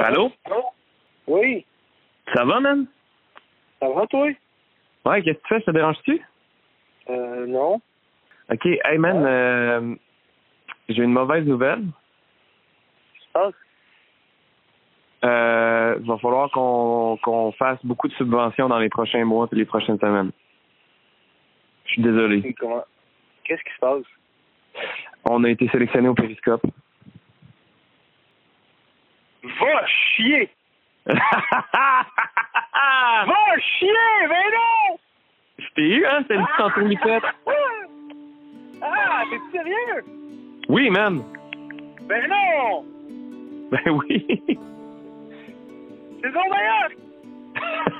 Allô? Oui, Ça va, man? ça va, toi? Ouais, qu'est-ce que tu fais? Ça te dérange-tu? Euh, non. OK. Hey, man, euh, j'ai une mauvaise nouvelle. Ah, Euh, il va falloir qu'on qu'on fasse beaucoup de subventions dans les prochains mois et les prochaines semaines. Je suis désolé. comment? Qu'est-ce qui se passe? On a été sélectionné au périscope. Va chier! Je Va chier! Mais non! t'ai eu, hein? C'est une petite entourloupe. Ah, t'es sérieux? Oui, man. Ben non! Ben oui. C'est ton meilleur!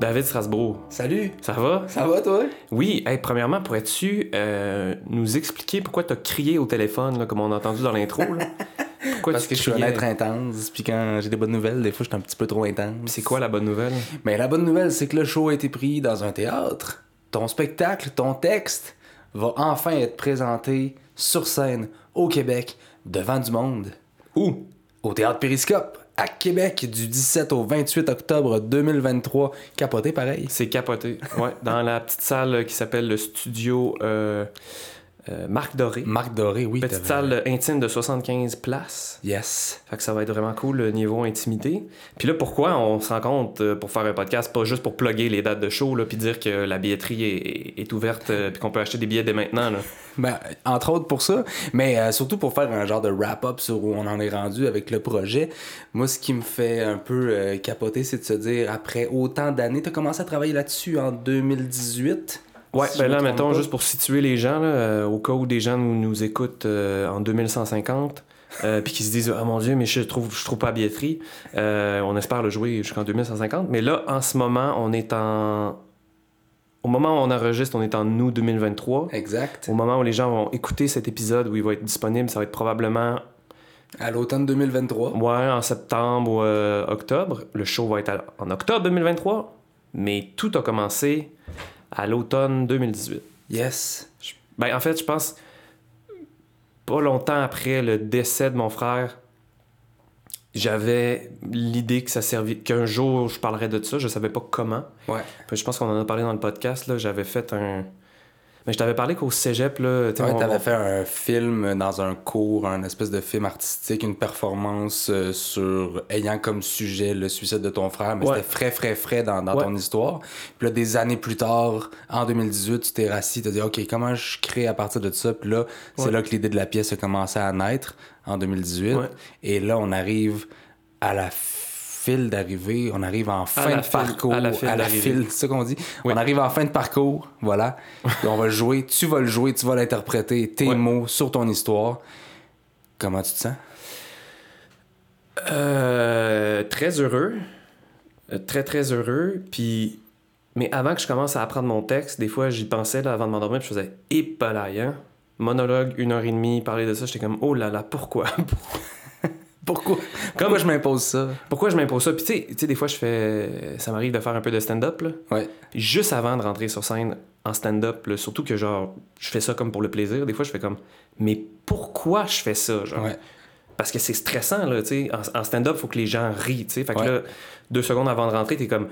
David Strasbourg, Salut! ça va? Ça va, toi? Oui, hey, premièrement, pourrais-tu euh, nous expliquer pourquoi tu as crié au téléphone, là, comme on a entendu dans l'intro? Pourquoi Parce tu que je suis un être intense, puis quand j'ai des bonnes nouvelles, des fois, je suis un petit peu trop intense. C'est quoi la bonne nouvelle? Mais la bonne nouvelle, c'est que le show a été pris dans un théâtre. Ton spectacle, ton texte, va enfin être présenté sur scène, au Québec, devant du monde. Où? Au Théâtre Périscope, à Québec, du 17 au 28 octobre 2023. Capoté, pareil? C'est capoté. Ouais, dans la petite salle qui s'appelle le studio euh, euh, Marc Doré. Marc Doré, oui. Petite salle intime de 75 places. Yes. Fait que ça va être vraiment cool le niveau intimité. Puis là, pourquoi on se rend compte euh, pour faire un podcast, pas juste pour plugger les dates de show, là, puis dire que la billetterie est, est ouverte, euh, puis qu'on peut acheter des billets dès maintenant. Là? Ben, entre autres pour ça, mais euh, surtout pour faire un genre de wrap-up sur où on en est rendu avec le projet. Moi, ce qui me fait un peu euh, capoter, c'est de se dire, après autant d'années, t'as commencé à travailler là-dessus en 2018. Ouais, Si ben là, mettons, pas. juste pour situer les gens, là, euh, au cas où des gens nous, nous écoutent euh, en 2150, euh, puis qui se disent, ah mon Dieu, mais je trouve, je trouve pas la billetterie. Euh, on espère le jouer jusqu'en 2150. Mais là, en ce moment, on est en. Au moment où on enregistre, on est en août 2023. Exact. Au moment où les gens vont écouter cet épisode, où il va être disponible, ça va être probablement À l'automne 2023. ouais, en septembre ou euh, octobre. Le show va être en octobre 2023, mais tout a commencé à l'automne 2018. Yes. Ben, en fait, je pense pas longtemps après le décès de mon frère, j'avais l'idée que ça servait qu'un jour je parlerais de ça, je savais pas comment. Ouais. Puis je pense qu'on en a parlé dans le podcast là, j'avais fait un mais je t'avais parlé qu'au cégep là, Ouais, on- t'avais fait un film dans un cours, un espèce de film artistique, une performance euh, sur ayant comme sujet le suicide de ton frère, mais Ouais. c'était frais, frais, frais dans, dans Ouais. ton histoire. Puis là, des années plus tard, en 2018, tu t'es rassis, t'as dit, OK, comment je crée à partir de ça? Puis là, c'est là que l'idée de la pièce a commencé à naître, en 2018. Ouais. Et là, on arrive à la file d'arrivée, on arrive en fin de file- parcours, à la file c'est ça qu'on dit. Oui. On arrive en fin de parcours, voilà. On va le jouer, tu vas le jouer, tu vas l'interpréter, tes mots sur ton histoire. Comment tu te sens? Euh, très heureux. Euh, très, très heureux. Puis, mais avant que je commence à apprendre mon texte, des fois, j'y pensais là, avant de m'endormir, puis je faisais épalaille, hein? Monologue, une heure et demie, parler de ça, j'étais comme, oh là là, pourquoi? Pourquoi? Je m'impose ça? pourquoi je m'impose ça? Puis, tu sais- tu sais, des fois, je fais. Ça m'arrive de faire un peu de stand-up, là. Ouais. Juste avant de rentrer sur scène en stand-up, surtout que, genre, je fais ça comme pour le plaisir, des fois, je fais comme, mais pourquoi je fais ça, genre? Ouais. Parce que c'est stressant, là, tu sais. En, en stand-up, faut que les gens rient, tu sais. Fait que Ouais. là, deux secondes avant de rentrer, t'es comme,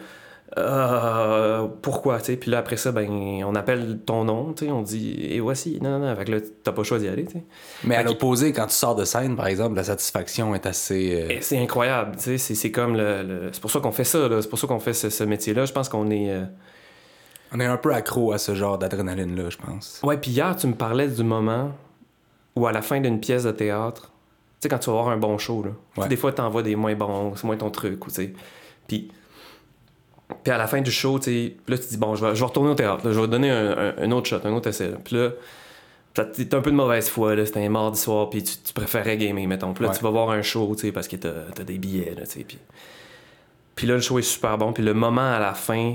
euh, pourquoi, tu sais? Puis là, après ça, ben, on appelle ton nom, tu sais. On dit, et voici. Non, non, non. Fait que là, t'as pas le choix d'y aller, tu sais. Mais à Fait l'opposé, quand tu sors de scène, par exemple, la satisfaction est assez. euh, c'est incroyable, tu sais. C'est, comme le. le- C'est pour ça qu'on fait ça, là. C'est pour ça qu'on fait ce, ce métier-là. Je pense qu'on est. euh, On est un peu accro à ce genre d'adrénaline-là, je pense. Ouais, puis hier, tu me parlais du moment où, à la fin d'une pièce de théâtre, tu sais, quand tu vas voir un bon show, là, Ouais. des fois, t'envoies des moins bons, c'est moins ton truc, ou tu sais. Puis, puis à la fin du show, tu sais, là, tu dis, bon, je vais, je vais retourner au théâtre, là, je vais donner un, un- un autre shot, un autre essai. là. Puis là, t'es un peu de mauvaise foi, là, c'était un mardi soir, puis tu, tu préférais gamer, mettons. Puis là, Ouais. tu vas voir un show, tu sais, parce que t'as as des billets, là, tu sais. Puis, puis là, le show est super bon, puis le moment à la fin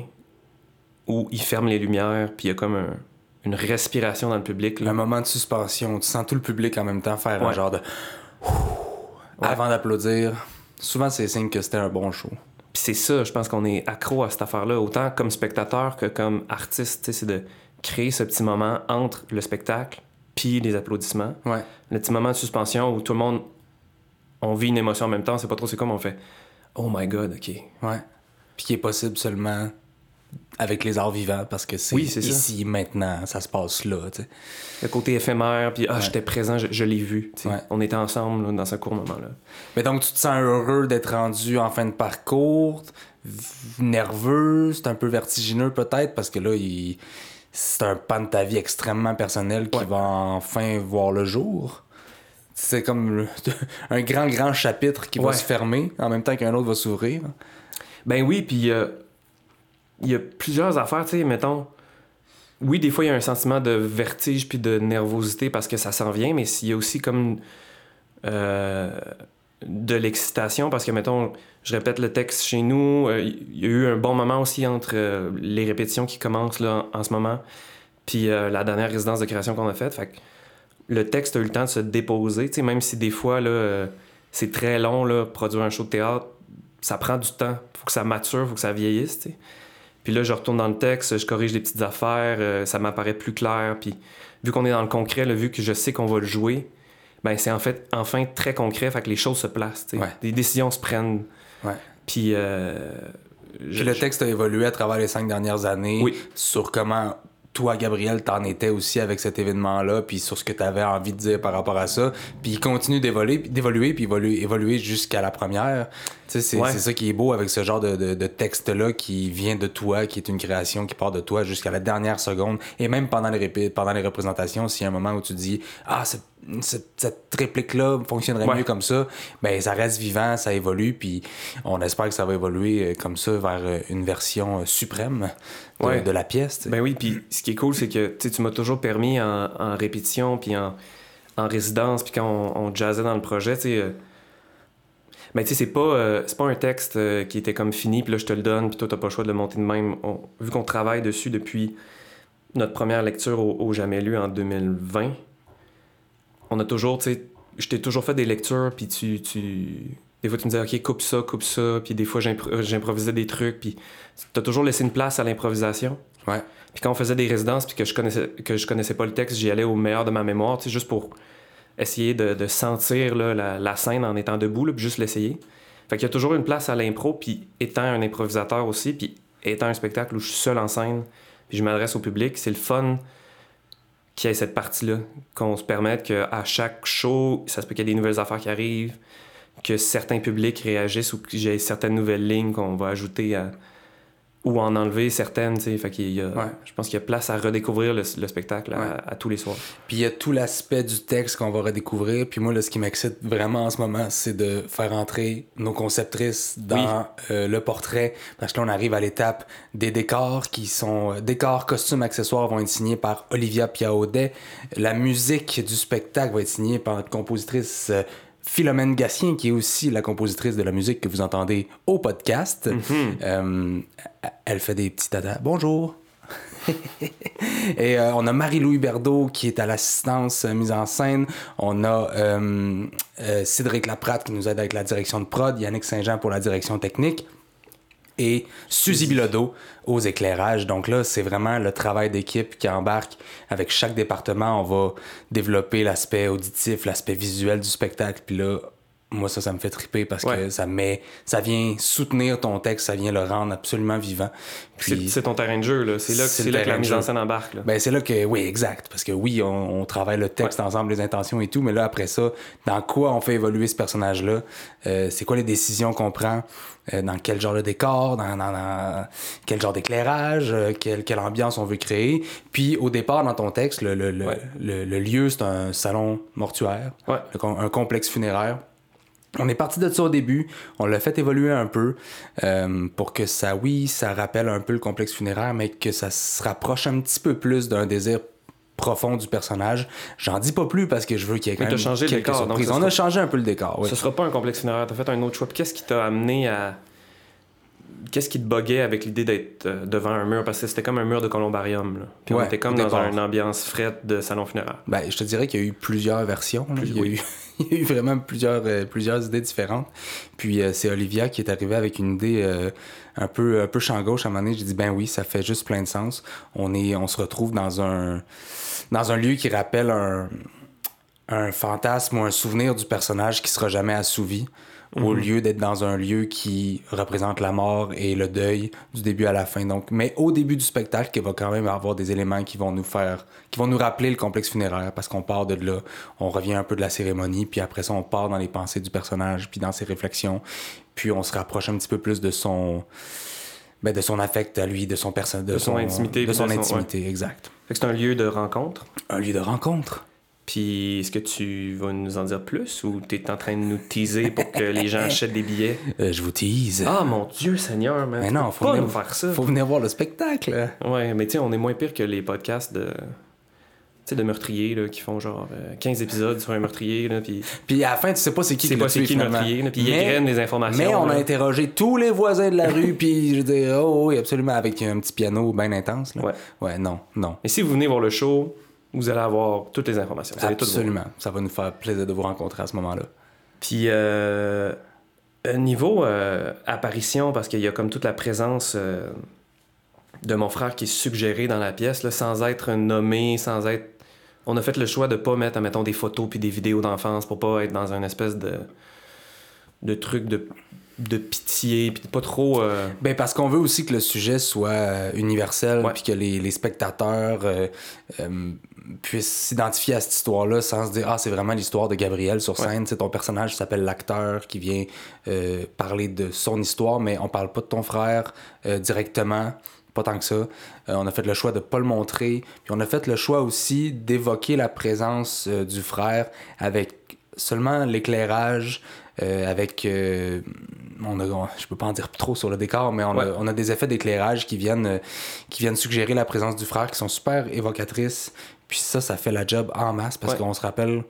où il ferme les lumières, puis il y a comme un- une respiration dans le public. là. Un moment de suspension. Tu sens tout le public en même temps faire un genre de. Avant d'applaudir. Souvent, c'est signe que c'était un bon show. Puis c'est ça, je pense qu'on est accro à cette affaire-là, autant comme spectateur que comme artiste, tu sais, c'est de créer ce petit moment entre le spectacle puis les applaudissements. Ouais. Le petit moment de suspension où tout le monde, on vit une émotion en même temps, c'est pas trop c'est comme on fait « Oh my God, OK. Ouais. Puis qui est possible seulement avec les arts vivants parce que c'est Oui, c'est ça. ici, maintenant, ça se passe là. tu sais. » Le côté éphémère, puis « Ah, Ouais. j'étais présent, je, je l'ai vu. Ouais. On était ensemble là, dans ce court moment-là. Mais donc, tu te sens heureux d'être rendu en fin de parcours, nerveux, c'est un peu vertigineux peut-être parce que là, il- c'est un pan de ta vie extrêmement personnel qui Ouais. va enfin voir le jour. C'est comme le- un grand, grand chapitre qui va se fermer en même temps qu'un autre va s'ouvrir. Ben oui, puis euh, il y a plusieurs affaires, tu sais, mettons. Oui, des fois, il y a un sentiment de vertige puis de nervosité parce que ça s'en vient, mais il y a aussi comme euh, de l'excitation parce que, mettons, je répète le texte chez nous. euh, Il y a eu un bon moment aussi entre euh, les répétitions qui commencent là, en, ce moment puis la dernière résidence de création qu'on a faite. Fait que le texte a eu le temps de se déposer, tu sais, même si des fois, là, c'est très long, là, produire un show de théâtre, ça prend du temps. Faut que ça mature, faut que ça vieillisse, tu sais. Puis là, je retourne dans le texte, je corrige des petites affaires, euh, ça m'apparaît plus clair. Puis vu qu'on est dans le concret, là, vu que je sais qu'on va le jouer, ben c'est en fait enfin très concret, fait que les choses se placent. Ouais. Des décisions se prennent. Ouais. Puis, euh, Puis le texte a évolué à travers les cinq dernières années Oui. sur comment toi, Gabriel, t'en étais aussi avec cet événement-là, puis sur ce que t'avais envie de dire par rapport à ça. Puis il continue d'évoluer, d'évoluer puis évoluer, évoluer jusqu'à la première. Tu sais, c'est Ouais. c'est ça qui est beau avec ce genre de, de- de texte-là qui vient de toi, qui est une création qui part de toi jusqu'à la dernière seconde. Et même pendant les, pendant les représentations, s'il y a un moment où tu dis « Ah, cette, cette, cette réplique-là fonctionnerait Ouais. mieux comme ça », ben ça reste vivant, ça évolue, puis on espère que ça va évoluer euh, comme ça vers euh, une version euh, suprême de, Ouais. de la pièce. Ben oui, puis ce qui est cool, c'est que tu m'as toujours permis en, en répétition, puis en, en résidence, puis quand on, on jazzait dans le projet, tu sais. euh, ben tu sais, c'est pas, euh, pas un texte euh, qui était comme fini, puis là je te le donne, puis toi t'as pas le choix de le monter de même. On- vu qu'on travaille dessus depuis notre première lecture au, au Jamais lu en 2020, on a toujours, tu sais, je t'ai toujours fait des lectures, puis tu, tu. Des fois, tu me disais, OK, coupe ça, coupe ça, puis des fois, j'impro- j'improvisais des trucs, puis t'as toujours laissé une place à l'improvisation. Ouais. Puis quand on faisait des résidences puis que je connaissais que je connaissais pas le texte, j'y allais au meilleur de ma mémoire, tu sais, juste pour essayer de, de sentir là, la, la scène en étant debout, là, puis juste l'essayer. Fait qu'il y a toujours une place à l'impro, puis étant un improvisateur aussi, puis étant un spectacle où je suis seul en scène, puis je m'adresse au public, c'est le fun qu'il y ait cette partie-là, qu'on se permette qu'à chaque show, ça se peut qu'il y ait des nouvelles affaires qui arrivent, que certains publics réagissent ou que j'ai certaines nouvelles lignes qu'on va ajouter à, ou en enlever certaines, tu sais. Fait qu'il y a, Ouais. je pense qu'il y a place à redécouvrir le, le spectacle à, Ouais. à tous les soirs. Puis il y a tout l'aspect du texte qu'on va redécouvrir. Puis moi, là, ce qui m'excite vraiment en ce moment, c'est de faire entrer nos conceptrices dans euh, le portrait. Parce que là, on arrive à l'étape des décors qui sont... euh, décors, costumes, accessoires vont être signés par Olivia Piaudet. La musique du spectacle va être signée par notre compositrice... euh, Philomène Gatien, qui est aussi la compositrice de la musique que vous entendez au podcast. Euh, elle fait des petits tatas. Bonjour. Et euh, on a Marie-Louis Berdeau qui est à l'assistance euh, mise en scène. On a Cédric Laprate qui nous aide avec la direction de prod. Yannick Saint-Jean pour la direction technique. Et Suzy Bilodeau aux éclairages. Donc là, c'est vraiment le travail d'équipe qui embarque. Avec chaque département, on va développer l'aspect auditif, l'aspect visuel du spectacle. Puis là, moi, ça, ça me fait triper parce que ça met, ça vient soutenir ton texte, ça vient le rendre absolument vivant. C'est Puis- c'est ton terrain de jeu, là. C'est là, que- là que la mise en scène embarque, là. Ben, c'est là que, oui, exact. Parce que oui, on, on travaille le texte ensemble, les intentions et tout, mais là, après ça, dans quoi on fait évoluer ce personnage-là? Euh, c'est quoi les décisions qu'on prend? Euh, dans quel genre de décor? Dans, dans- dans quel genre d'éclairage? Euh, quelle, quelle ambiance on veut créer? Puis, au départ, dans ton texte, le, le, le, Ouais. le- lieu, c'est un salon mortuaire, Ouais. un complexe funéraire. On est parti de ça au début, on l'a fait évoluer un peu euh, pour que ça, oui, ça rappelle un peu le complexe funéraire, mais que ça se rapproche un petit peu plus d'un désir profond du personnage. J'en dis pas plus parce que je veux qu'il y ait quand Mais même le décor, surprises. On sera- a changé un peu le décor, oui. Ce sera pas un complexe funéraire. T'as fait un autre choix. Qu'est-ce qui t'a amené à qu'est-ce qui te buguait avec l'idée d'être euh, devant un mur? Parce que c'était comme un mur de columbarium. Là. Puis on était comme dans une ambiance frette de salon funéraire. Ben, je te dirais qu'il y a eu plusieurs versions. Plus- il, y a oui. eu, il y a eu vraiment plusieurs, euh, plusieurs idées différentes. Puis euh, c'est Olivia qui est arrivée avec une idée euh, un peu, un peu champ gauche. À un moment donné, j'ai dit, ben oui, ça fait juste plein de sens. On, est, on se retrouve dans un, dans un lieu qui rappelle un, un fantasme ou un souvenir du personnage qui sera jamais assouvi. Au lieu d'être dans un lieu qui représente la mort et le deuil du début à la fin. Donc, mais au début du spectacle, il va quand même avoir des éléments qui vont nous faire, qui vont nous rappeler le complexe funéraire parce qu'on part de là, on revient un peu de la cérémonie, puis après ça, on part dans les pensées du personnage, puis dans ses réflexions, puis on se rapproche un petit peu plus de son, ben, de son affect à lui, de son personnage, de, De son intimité, de son intimité, exact. C'est un lieu de rencontre. Un lieu de rencontre. Puis est-ce que tu vas nous en dire plus ou tu es en train de nous teaser pour que les gens achètent des billets? Euh, je vous tease. Ah mon Dieu Seigneur, man. mais non, faut pas venir, nous faire ça. faut venir voir le spectacle. Ouais, mais tu sais, on est moins pire que les podcasts de. Sais, de meurtriers là, qui font genre euh, 15 épisodes sur un meurtrier, là, puis Puis à la fin, tu sais pas c'est qui c'est qui pas l'a c'est tué, qui le meurtrier, là, puis ils Mais- égrènent des informations. Mais on a interrogé tous les voisins de la rue, puis je dire, oh oui, absolument, avec un petit piano bien intense. Là. Ouais. Ouais, non, non. Et si vous venez voir le show, vous allez avoir toutes les informations. Vous. Absolument. Ça va nous faire plaisir de vous rencontrer à ce moment-là. Puis, euh, niveau euh, apparition, parce qu'il y a comme toute la présence euh, de mon frère qui est suggéré dans la pièce, là, sans être nommé, sans être. On a fait le choix de pas mettre, admettons, des photos puis des vidéos d'enfance pour pas être dans un espèce de, de truc de, de pitié, puis pas trop. euh, Ben parce qu'on veut aussi que le sujet soit euh, universel, puis que les, les spectateurs euh, puissent s'identifier à cette histoire-là sans se dire ah c'est vraiment l'histoire de Gabriel sur scène. C'est ton personnage s'appelle l'acteur qui vient parler de son histoire, mais on parle pas de ton frère directement. Pas tant que ça. Euh, on a fait le choix de pas le montrer. Puis on a fait le choix aussi d'évoquer la présence euh, du frère avec seulement l'éclairage, euh, avec... euh, on a, on- je peux pas en dire trop sur le décor, mais on, Ouais. a, on a des effets d'éclairage qui viennent, euh, qui viennent suggérer la présence du frère, qui sont super évocatrices. Puis ça, ça fait la job en masse parce Ouais. qu'on se rappelle...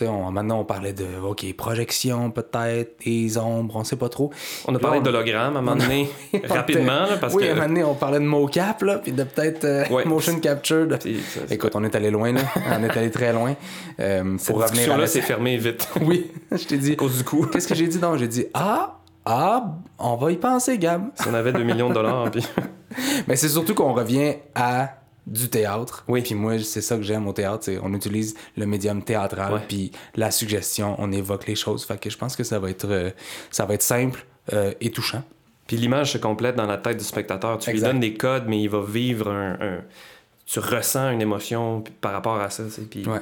On- maintenant, on parlait de, OK, projection peut-être, les ombres, on sait pas trop. On a là, parlé on- d'hologramme à un moment donné, on rapidement, là, parce oui, à un moment donné, on parlait de mocap, là, puis de peut-être euh, Ouais. motion capture. de- C'est- c'est- Écoute, on est allé loin, là. on est allé très loin. Euh, Cette pour revenir à discussion-là la... s'est fermée vite. Oui, je t'ai dit. à cause du coup. Qu'est-ce que j'ai dit? Non, j'ai dit, ah, ah, on va y penser, Gab. Si on avait 2 millions de dollars, puis. Mais c'est surtout qu'on revient à du théâtre. Oui. Puis moi, c'est ça que j'aime au théâtre, c'est on utilise le médium théâtral, puis la suggestion, on évoque les choses. Fait que je pense que ça va être, euh, ça va être simple euh, et touchant. Puis l'image se complète dans la tête du spectateur. Tu Exact. lui donnes des codes, mais il va vivre un. un- Tu ressens une émotion par rapport à ça. Puis... Ouais.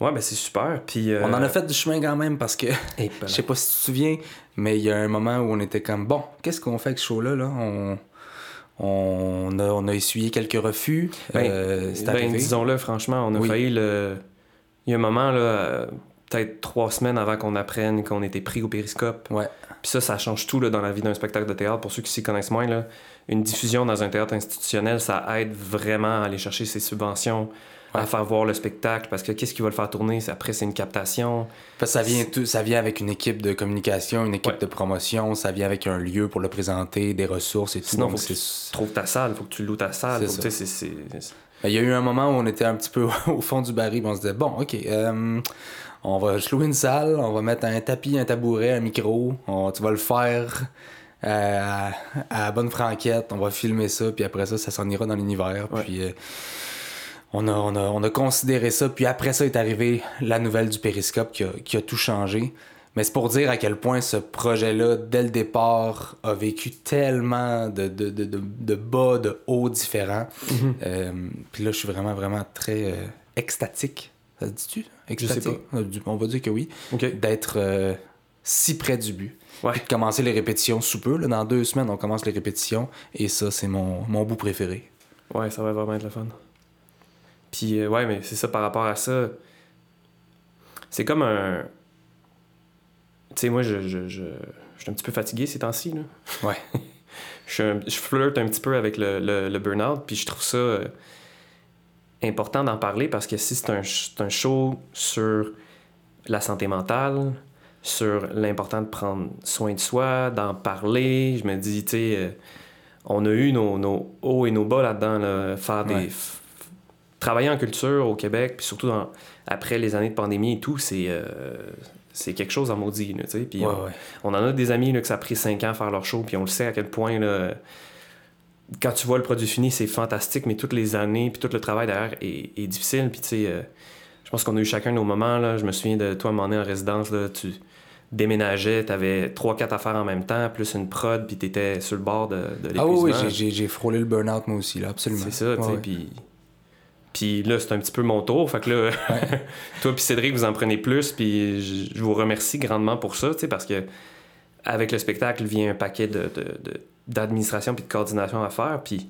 Ouais, ben c'est super. Puis. euh, On en a fait du chemin quand même parce que et Je sais pas si tu te souviens, mais il y a un moment où on était comme bon, qu'est-ce qu'on fait avec ce show-là là? On, on, a, on a essuyé quelques refus. Ben, euh, ben, disons-le, franchement, on a Oui. failli le. Il y a un moment, là, peut-être trois semaines avant qu'on apprenne qu'on était pris au périscope. Ouais. Puis ça, ça change tout là, dans la vie d'un spectacle de théâtre. Pour ceux qui s'y connaissent moins, là, une diffusion dans un théâtre institutionnel, ça aide vraiment à aller chercher ses subventions, à faire voir le spectacle. Parce que qu'est-ce qui va le faire tourner? Après, c'est une captation. Parce que ça vient, tout, ça vient avec une équipe de communication, une équipe Ouais. de promotion, ça vient avec un lieu pour le présenter, des ressources et tout. Sinon, faut que tu trouves ta salle, faut que tu loues ta salle. C'est ça. Il y a eu un moment où on était un petit peu au fond du baril, on se disait bon, ok, euh, on va se louer une salle, on va mettre un tapis, un tabouret, un micro, on- tu vas le faire euh, à, à bonne franquette, on va filmer ça, puis après ça, ça s'en ira dans l'univers. Ouais. Puis euh, on, a, on, a, on a considéré ça, puis après ça est arrivé la nouvelle du périscope qui a, qui a tout changé. Mais c'est pour dire à quel point ce projet-là, dès le départ, a vécu tellement de, de, de, de, de bas, de hauts différents. Euh, puis là, je suis vraiment, vraiment très euh, extatique. Ça se dit-tu? Extatique? Euh, On va dire que oui. D'être euh, si près du but. Ouais. Puis de commencer les répétitions sous peu. Là, dans deux semaines, on commence les répétitions. Et ça, c'est mon, mon bout préféré. Ouais, ça va vraiment être le fun. Puis, euh, ouais, mais c'est ça par rapport à ça. C'est comme un. Tu sais, moi, je, je, je, je suis un petit peu fatigué ces temps-ci. Là. Ouais. je, je flirte un petit peu avec le, le, le burn-out, puis je trouve ça euh, important d'en parler parce que si c'est un, c'est un show sur la santé mentale, sur l'important de prendre soin de soi, d'en parler. Je me dis, tu sais, euh, on a eu nos, nos hauts et nos bas là-dedans, là, faire Ouais. des. Travailler en culture au Québec, puis surtout dans- après les années de pandémie et tout, c'est euh, c'est quelque chose en maudit, là. Puis Ouais, on, ouais. on en a des amis là, que ça a pris 5 ans à faire leur show, puis on le sait à quel point, là, quand tu vois le produit fini, c'est fantastique, mais toutes les années, puis tout le travail derrière est, est difficile. Puis tu sais, euh, je pense qu'on a eu chacun nos moments. Là. Je me souviens de toi, à un moment donné, en résidence, là, tu déménageais, t'avais 3-4 affaires en même temps, plus une prod, puis t'étais sur le bord de, de Ah oui, l'épuisement. j'ai- frôlé le burn-out moi aussi, là, absolument. C'est ça, tu sais, puis... Puis là, c'est un petit peu mon tour. Fait que là, toi puis Cédric, vous en prenez plus. Puis je, vous remercie grandement pour ça, parce que avec le spectacle vient un paquet de, d'administration puis de coordination à faire. Puis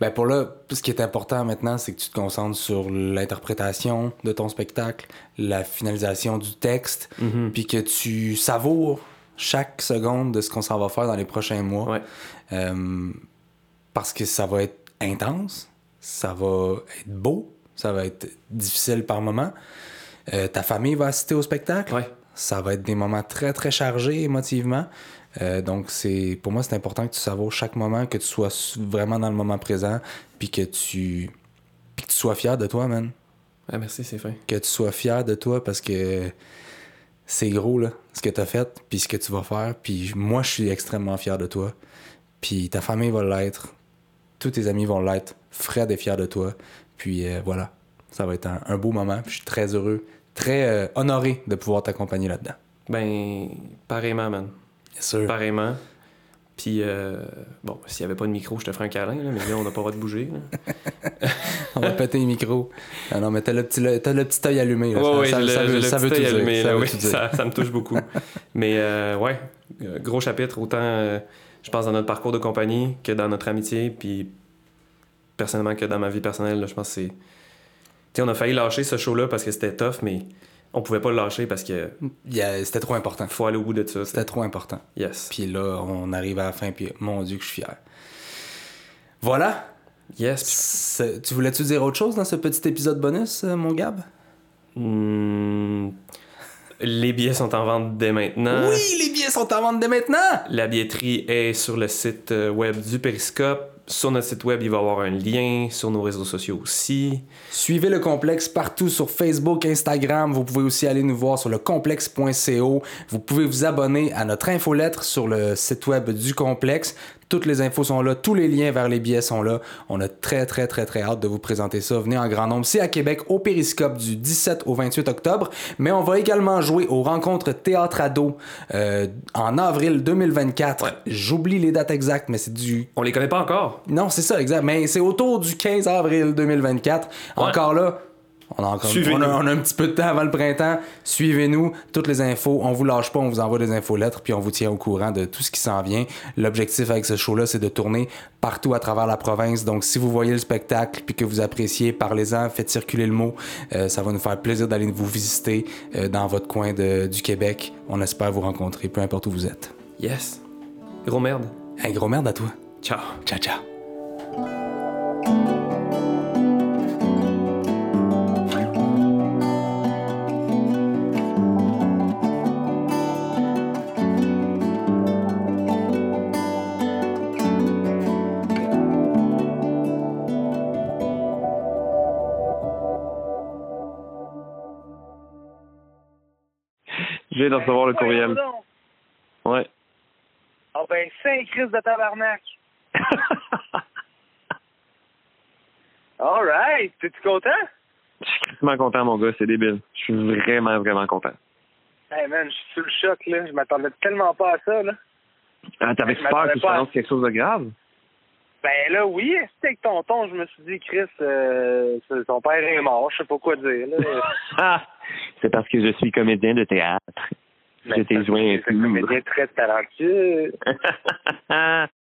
Ben pour là, ce qui est important maintenant, c'est que tu te concentres sur l'interprétation de ton spectacle, la finalisation du texte, puis que tu savoures chaque seconde de ce qu'on s'en va faire dans les prochains mois. Ouais. Euh, parce que ça va être intense, ça va être beau, ça va être difficile par moments. Euh, ta famille va assister au spectacle. Ouais. Ça va être des moments très, très chargés émotivement. Euh, donc, c'est pour moi, c'est important que tu savoures chaque moment, que tu sois vraiment dans le moment présent, puis que tu, puis que tu sois fier de toi, man. Ah, merci, c'est fin. Que tu sois fier de toi parce que c'est gros, là, ce que tu as fait, puis ce que tu vas faire. Puis moi, je suis extrêmement fier de toi. Puis ta famille va l'être. Tous tes amis vont l'être. Fred est fier de toi. Puis euh, voilà, ça va être un, un beau moment. Puis je suis très heureux, très euh, honoré de pouvoir t'accompagner là-dedans. Ben, pareillement, man. Bien sûr. Pareillement. Puis, euh, bon, s'il n'y avait pas de micro, je te ferais un câlin, là, mais là, on n'a pas le droit de bouger. On va péter les micros. Ah non, mais t'as le petit, t'as le petit œil allumé. Là. Ça, le- veut, j'ai ça le veut tout dire. ça me touche beaucoup. mais ouais, gros chapitre, autant je pense dans notre parcours de compagnie que dans notre amitié, puis personnellement que dans ma vie personnelle, là, je pense que c'est... Tu sais, on a failli lâcher ce show-là parce que c'était tough, mais on pouvait pas le lâcher parce que Il y a- C'était trop important. faut aller au bout de ça. C'était trop important. Yes. Puis là, on arrive à la fin, puis mon Dieu, que je suis fier. Voilà. Yes. Tu voulais-tu dire autre chose dans ce petit épisode bonus, euh, mon Gab? Hmm, les billets sont en vente dès maintenant. Oui, les billets sont en vente dès maintenant! La billetterie est sur le site euh, web du Periscope. Sur notre site web, il va y avoir un lien. Sur nos réseaux sociaux aussi. Suivez le complexe partout sur Facebook, Instagram. Vous pouvez aussi aller nous voir sur le complexe.co. Vous pouvez vous abonner à notre infolettre sur le site web du complexe. Toutes les infos sont là, tous les liens vers les billets sont là. On a très très très très hâte de vous présenter ça. Venez en grand nombre. C'est à Québec au Périscope du 17 au 28 octobre. Mais on va également jouer aux rencontres Théâtre Ado euh, en avril 2024. Ouais. J'oublie les dates exactes, mais c'est du On les connaît pas encore. non, c'est ça, exact. Mais c'est autour du 15 avril 2024. Encore là, on a, encore, on, a, on a un petit peu de temps avant le printemps. Suivez-nous. Toutes les infos, on vous lâche pas, on vous envoie des infolettres, puis on vous tient au courant de tout ce qui s'en vient. L'objectif avec ce show-là, c'est de tourner partout à travers la province. Donc, si vous voyez le spectacle, puis que vous appréciez, parlez-en, faites circuler le mot. Euh, ça va nous faire plaisir d'aller vous visiter euh, dans votre coin de- du Québec. On espère vous rencontrer, peu importe où vous êtes. Yes. Gros merde. Un gros merde à toi. Ciao. Ciao, ciao. De recevoir le courriel. Ouais. Ah ben, cinq crises de tabarnak. All right. T'es-tu content? Je suis extrêmement content, mon gars. C'est débile. Je suis vraiment, vraiment content. Hey man, je suis sous le choc, là. Je m'attendais tellement pas à ça, là. Ah, T'avais peur que à- t'annonce quelque chose de grave? Ben là, oui, c'était avec tonton, je me suis dit, Chris, euh, son père est mort, je sais pas quoi dire, là. C'est parce que je suis comédien de théâtre. Je t'ai joint un comédien très talentueux.